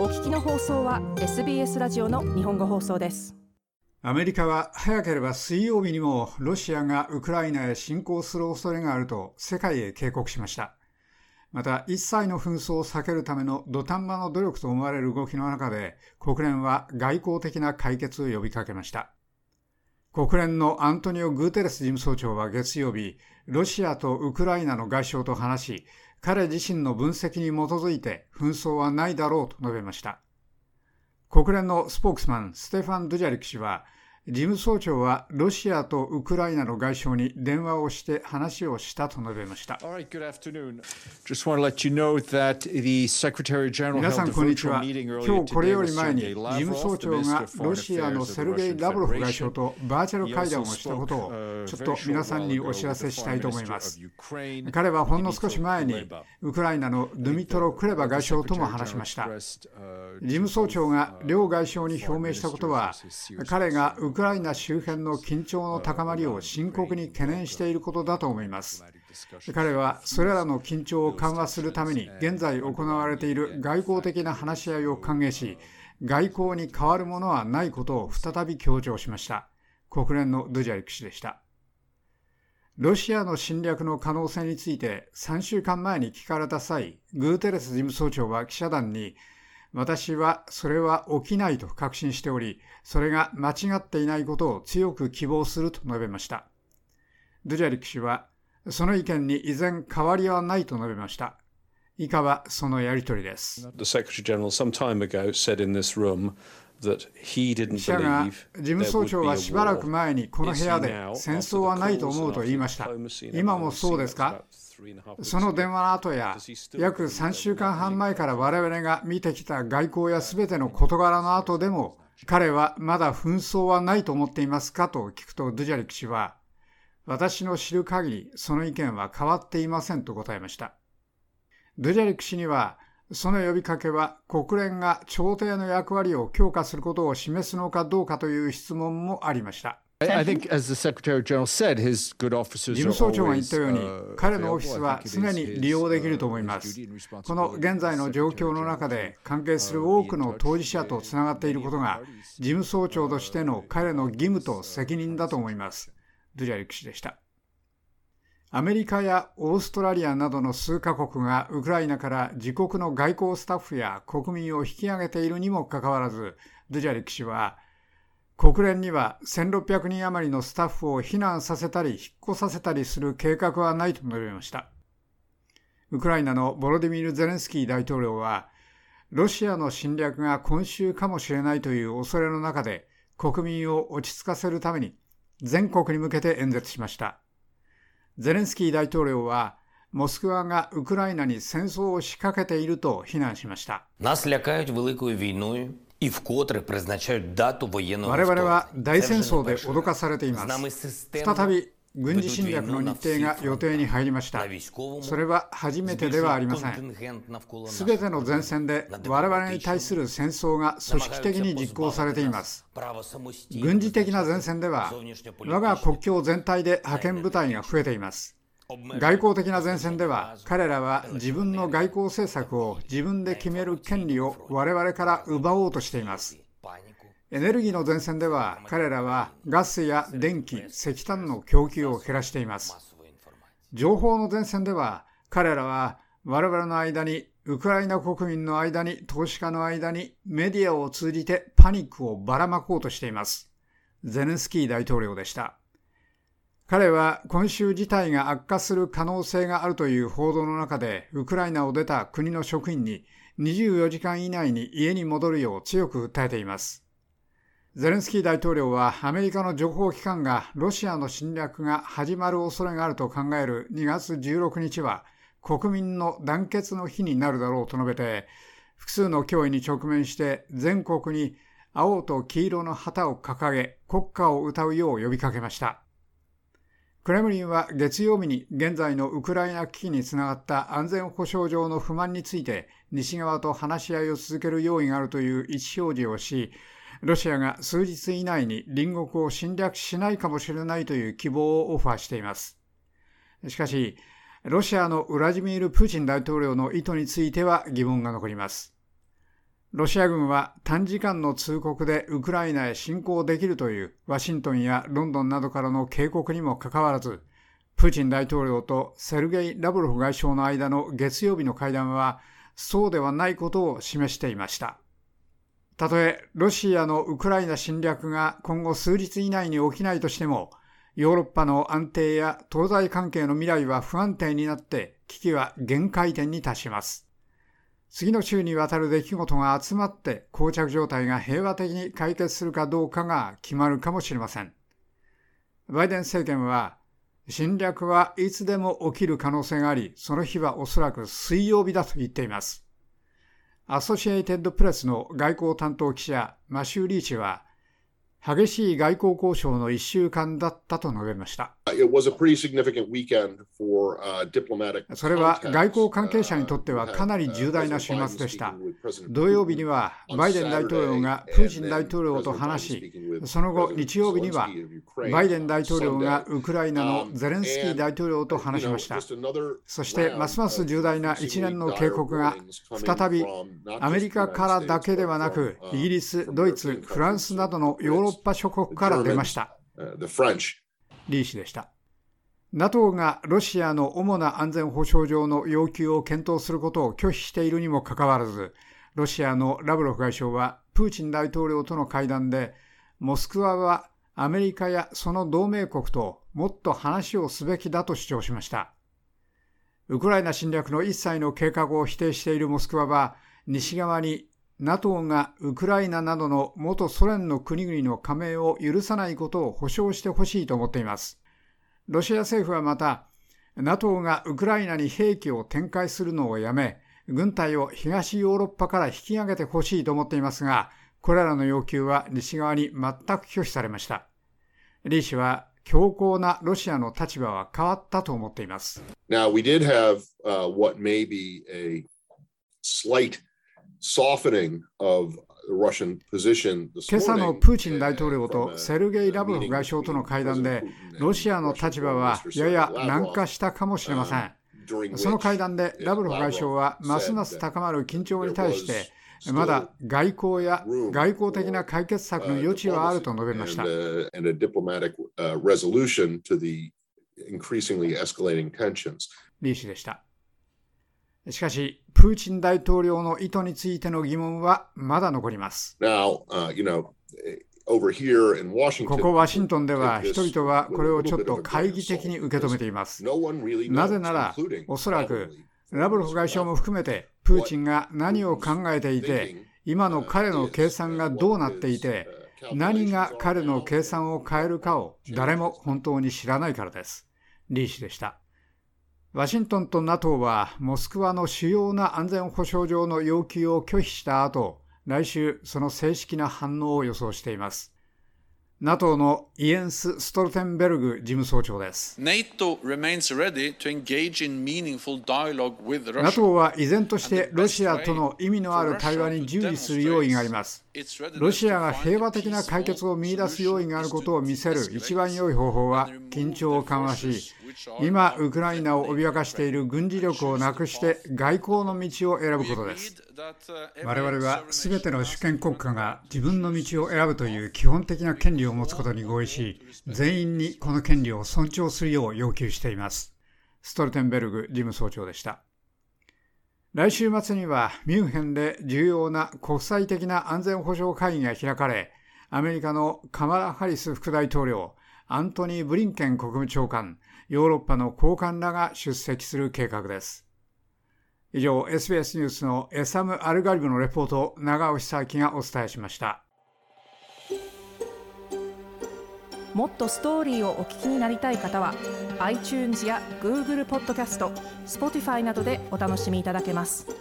お聞きの放送は SBS ラジオの日本語放送です。アメリカは早ければ水曜日にもロシアがウクライナへ侵攻する恐れがあると世界へ警告しました。また一切の紛争を避けるための土壇場の努力と思われる動きの中で国連は外交的な解決を呼びかけました。国連のアントニオ・グーテレス事務総長は月曜日、ロシアとウクライナの外相と話し、彼自身の分析に基づいて紛争はないだろうと述べました。国連のスポークスマン、ステファン・ドゥジャリク氏は、事務総長はロシアとウクライナの外相に電話をして話をしたと述べました。皆さん、こんにちは。今日これより前に事務総長がロシアのセルゲイ・ラブロフ外相とバーチャル会談をしたことをちょっと皆さんにお知らせしたいと思います。彼はほんの少し前にウクライナのドゥミトロ・クレバ外相とも話しました。事務総長が両外相に表明したことは彼がウクライナ周辺の緊張の高まりを深刻に懸念していることだと思います。彼はそれらの緊張を緩和するために現在行われている外交的な話し合いを歓迎し、外交に変わるものはないことを再び強調しました。国連のドゥジャリク氏でした。ロシアの侵略の可能性について3週間前に聞かれた際、グーテレス事務総長は記者団に私はそれは起きないと確信しており、それが間違っていないことを強く希望すると述べました。ドゥジャリク氏は、その意見に依然変わりはないと述べました。以下はそのやりとりです。記者が事務総長はしばらく前にこの部屋で戦争はないと思うと言いました。今もそうですか？その電話の後や約3週間半前から我々が見てきた外交や全ての事柄の後でも彼はまだ紛争はないと思っていますかと聞くとドゥジャリク氏は私の知る限りその意見は変わっていませんと答えました。ドゥジャリク氏にはその呼びかけは国連が調停の役割を強化することを示すのかどうかという質問もありました。事務総長が言ったように、彼のオフィスは常に利用できると思います。この現在の状況の中で、関係する多くの当事者とつながっていることが、事務総長としての彼の義務と責任だと思います。ドゥジャリク氏でした。アメリカやオーストラリアなどの数カ国がウクライナから自国の外交スタッフや国民を引き上げているにもかかわらず、ドゥジャリク氏は、国連には1600人余りのスタッフを避難させたり引っ越させたりする計画はないと述べました。ウクライナのボロディミル・ゼレンスキー大統領は、ロシアの侵略が今週かもしれないという恐れの中で国民を落ち着かせるために全国に向けて演説しました。ゼレンスキー大統領は、モスクワがウクライナに戦争を仕掛けていると非難しました。我々は大戦争で脅かされています。再び軍事侵略の日程が予定に入りました。それは初めてではありません。すべての前線で我々に対する戦争が組織的に実行されています。軍事的な前線では我が国境全体で派遣部隊が増えています。外交的な前線では彼らは自分の外交政策を自分で決める権利を我々から奪おうとしています。エネルギーの前線では彼らはガスや電気、石炭の供給を減らしています。情報の前線では彼らは我々の間にウクライナ国民の間に投資家の間にメディアを通じてパニックをばらまこうとしています。ゼレンスキー大統領でした。彼は今週事態が悪化する可能性があるという報道の中で、ウクライナを出た国の職員に24時間以内に家に戻るよう強く訴えています。ゼレンスキー大統領はアメリカの情報機関がロシアの侵略が始まる恐れがあると考える2月16日は国民の団結の日になるだろうと述べて、複数の脅威に直面して全国に青と黄色の旗を掲げ国歌を歌うよう呼びかけました。クレムリンは月曜日に現在のウクライナ危機につながった安全保障上の不満について西側と話し合いを続ける用意があるという意思表示をし、ロシアが数日以内に隣国を侵略しないかもしれないという希望をオファーしています。しかし、ロシアのウラジミール・プーチン大統領の意図については疑問が残ります。ロシア軍は短時間の通告でウクライナへ侵攻できるというワシントンやロンドンなどからの警告にもかかわらず、プーチン大統領とセルゲイ・ラブロフ外相の間の月曜日の会談は、そうではないことを示していました。たとえロシアのウクライナ侵略が今後数日以内に起きないとしても、ヨーロッパの安定や東西関係の未来は不安定になって危機は限界点に達します。次の週にわたる出来事が集まって膠着状態が平和的に解決するかどうかが決まるかもしれません。バイデン政権は侵略はいつでも起きる可能性があり、その日はおそらく水曜日だと言っています。アソシエイテッドプレスの外交担当記者マシュー・リーチは激しい外交交渉の1週間だったと述べました。それは外交関係者にとってはかなり重大な週末でした。土曜日にはバイデン大統領がプーチン大統領と話し、その後日曜日にはバイデン大統領がウクライナのゼレンスキー大統領と話しました。そしてますます重大な一連の警告が再びアメリカからだけではなくイギリス、ドイツ、フランスなどのヨーロッパ諸国から出ました。リー氏でした。NATO がロシアの主な安全保障上の要求を検討することを拒否しているにもかかわらず、ロシアのラブロフ外相はプーチン大統領との会談で、モスクワはアメリカやその同盟国ともっと話をすべきだと主張しました。ウクライナ侵略の一切の計画を否定しているモスクワは、西側に NATO がウクライナなどの元ソ連の国々の加盟を許さないことを保証してほしいと思っています。ロシア政府はまた、NATO がウクライナに兵器を展開するのをやめ、軍隊を東ヨーロッパから引き上げてほしいと思っていますが、これらの要求は西側に全く拒否されました。リー氏は強硬なロシアの立場は変わったと思っています。Now, we did have、uh, what may be a slight 今朝のプーチン大統領とセルゲイ・ラブロフ外相との会談で、ロシアの立場はやや軟化したかもしれません。その会談でラブロフ外相はますます高まる緊張に対して、まだ外交や外交的な解決策の余地はあると述べました。リー氏でした。しかし、プーチン大統領の意図についての疑問はまだ残ります。Now, uh, you know, ここワシントンでは人々はこれをちょっと懐疑的に受け止めています。なぜなら、おそらくラブロフ外相も含めてプーチンが何を考えていて、今の彼の計算がどうなっていて、何が彼の計算を変えるかを誰も本当に知らないからです。リー氏でした。ワシントンと NATO はモスクワの主要な安全保障上の要求を拒否した後、来週その正式な反応を予想しています。NATO のイエンス・ストルテンベルグ事務総長です。NATO は依然としてロシアとの意味のある対話に従事する用意があります。ロシアが平和的な解決を見出す用意があることを見せる一番良い方法は緊張を緩和し、今、ウクライナを脅かしている軍事力をなくして外交の道を選ぶことです。我々は全ての主権国家が自分の道を選ぶという基本的な権利を持つことに合意し、全員にこの権利を尊重するよう要求しています。ストルテンベルグ事務総長でした。来週末にはミュンヘンで重要な国際的な安全保障会議が開かれ、アメリカのカマラ・ハリス副大統領、アントニー・ブリンケン国務長官、ヨーロッパの高官らが出席する計画です。以上、SBS ニュースのエサム・アルガリブのレポートを長尾久明がお伝えしました。もっとストーリーをお聞きになりたい方は iTunes や Google ポッドキャスト Spotify などでお楽しみいただけます。